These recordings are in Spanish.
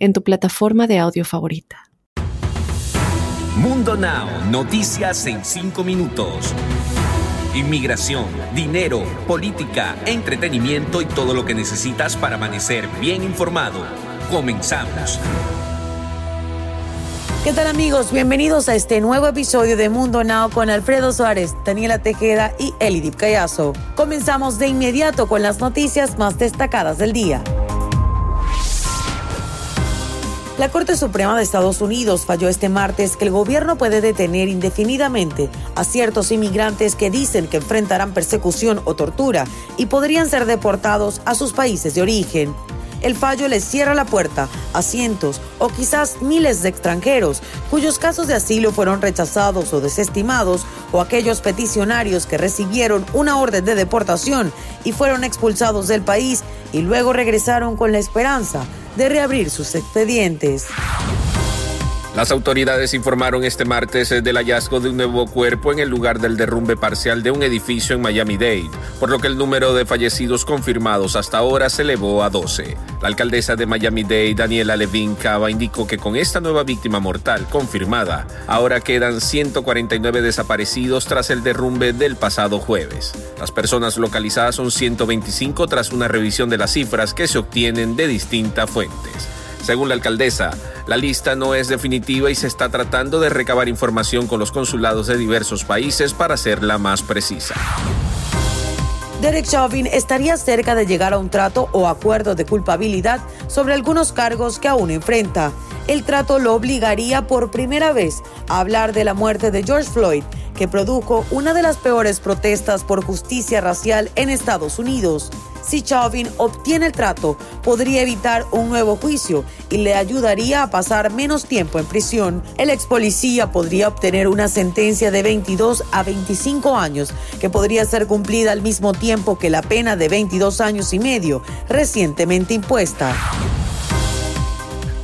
en tu plataforma de audio favorita. Mundo Now, noticias en 5 minutos. Inmigración, dinero, política, entretenimiento y todo lo que necesitas para amanecer bien informado. Comenzamos. ¿Qué tal amigos? Bienvenidos a este nuevo episodio de Mundo Now con Alfredo Suárez, Daniela Tejeda y Elidip Callazo. Comenzamos de inmediato con las noticias más destacadas del día. La Corte Suprema de Estados Unidos falló este martes que el gobierno puede detener indefinidamente a ciertos inmigrantes que dicen que enfrentarán persecución o tortura y podrían ser deportados a sus países de origen. El fallo les cierra la puerta a cientos o quizás miles de extranjeros cuyos casos de asilo fueron rechazados o desestimados o aquellos peticionarios que recibieron una orden de deportación y fueron expulsados del país y luego regresaron con la esperanza de reabrir sus expedientes. Las autoridades informaron este martes del hallazgo de un nuevo cuerpo en el lugar del derrumbe parcial de un edificio en Miami-Dade, por lo que el número de fallecidos confirmados hasta ahora se elevó a 12. La alcaldesa de Miami-Dade, Daniela Levin Cava, indicó que con esta nueva víctima mortal confirmada, ahora quedan 149 desaparecidos tras el derrumbe del pasado jueves. Las personas localizadas son 125 tras una revisión de las cifras que se obtienen de distintas fuentes. Según la alcaldesa, la lista no es definitiva y se está tratando de recabar información con los consulados de diversos países para hacerla más precisa. Derek Chauvin estaría cerca de llegar a un trato o acuerdo de culpabilidad sobre algunos cargos que aún enfrenta. El trato lo obligaría por primera vez a hablar de la muerte de George Floyd, que produjo una de las peores protestas por justicia racial en Estados Unidos. Si Chauvin obtiene el trato, podría evitar un nuevo juicio y le ayudaría a pasar menos tiempo en prisión. El ex policía podría obtener una sentencia de 22 a 25 años, que podría ser cumplida al mismo tiempo que la pena de 22 años y medio recientemente impuesta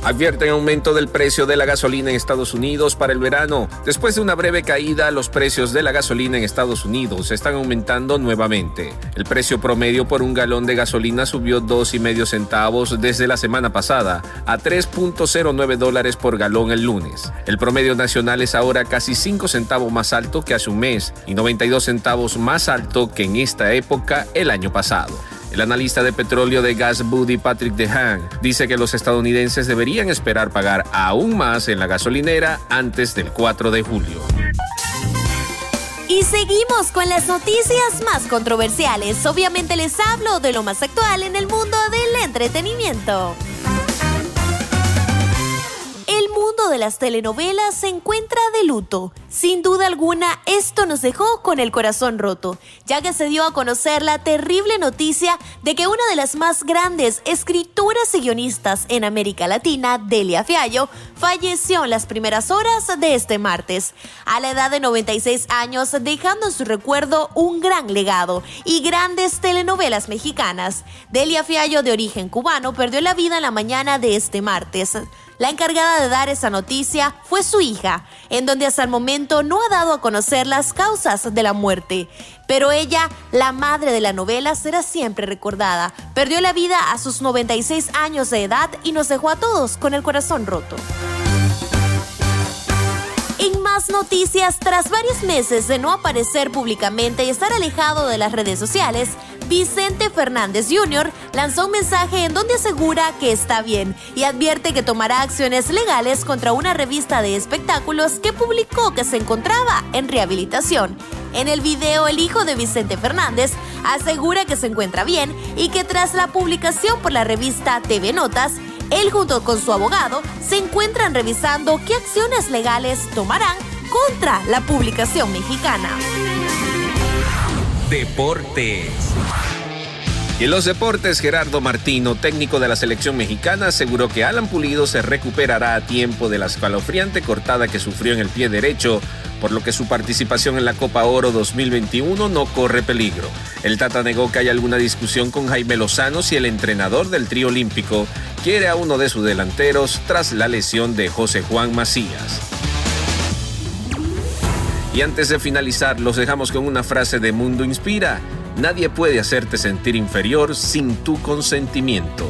advierten aumento del precio de la gasolina en Estados Unidos para el verano. Después de una breve caída, los precios de la gasolina en Estados Unidos están aumentando nuevamente. El precio promedio por un galón de gasolina subió 2,5 centavos desde la semana pasada a 3.09 dólares por galón el lunes. El promedio nacional es ahora casi 5 centavos más alto que hace un mes y 92 centavos más alto que en esta época el año pasado. El analista de petróleo de Gas Buddy Patrick DeHaan dice que los estadounidenses deberían esperar pagar aún más en la gasolinera antes del 4 de julio. Y seguimos con las noticias más controversiales. Obviamente les hablo de lo más actual en el mundo del entretenimiento mundo de las telenovelas se encuentra de luto. Sin duda alguna, esto nos dejó con el corazón roto, ya que se dio a conocer la terrible noticia de que una de las más grandes escrituras y guionistas en América Latina, Delia Fiallo, falleció en las primeras horas de este martes, a la edad de 96 años, dejando en su recuerdo un gran legado y grandes telenovelas mexicanas. Delia Fiallo, de origen cubano, perdió la vida en la mañana de este martes. La encargada de dar esa noticia fue su hija, en donde hasta el momento no ha dado a conocer las causas de la muerte. Pero ella, la madre de la novela, será siempre recordada. Perdió la vida a sus 96 años de edad y nos dejó a todos con el corazón roto. En más noticias, tras varios meses de no aparecer públicamente y estar alejado de las redes sociales, Vicente Fernández Jr. lanzó un mensaje en donde asegura que está bien y advierte que tomará acciones legales contra una revista de espectáculos que publicó que se encontraba en rehabilitación. En el video, el hijo de Vicente Fernández asegura que se encuentra bien y que tras la publicación por la revista TV Notas, él junto con su abogado se encuentran revisando qué acciones legales tomarán contra la publicación mexicana. Deportes. Y en los deportes, Gerardo Martino, técnico de la selección mexicana, aseguró que Alan Pulido se recuperará a tiempo de la escalofriante cortada que sufrió en el pie derecho, por lo que su participación en la Copa Oro 2021 no corre peligro. El Tata negó que hay alguna discusión con Jaime Lozano si el entrenador del trío olímpico quiere a uno de sus delanteros tras la lesión de José Juan Macías. Y antes de finalizar, los dejamos con una frase de Mundo Inspira. Nadie puede hacerte sentir inferior sin tu consentimiento.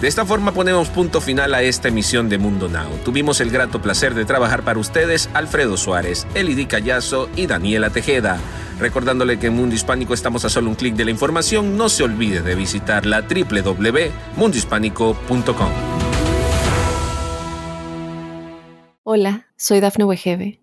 De esta forma ponemos punto final a esta emisión de Mundo Now. Tuvimos el grato placer de trabajar para ustedes Alfredo Suárez, Elidi Callazo y Daniela Tejeda. Recordándole que en Mundo Hispánico estamos a solo un clic de la información, no se olvide de visitar la www.mundohispánico.com. Hola, soy Dafne Wegebe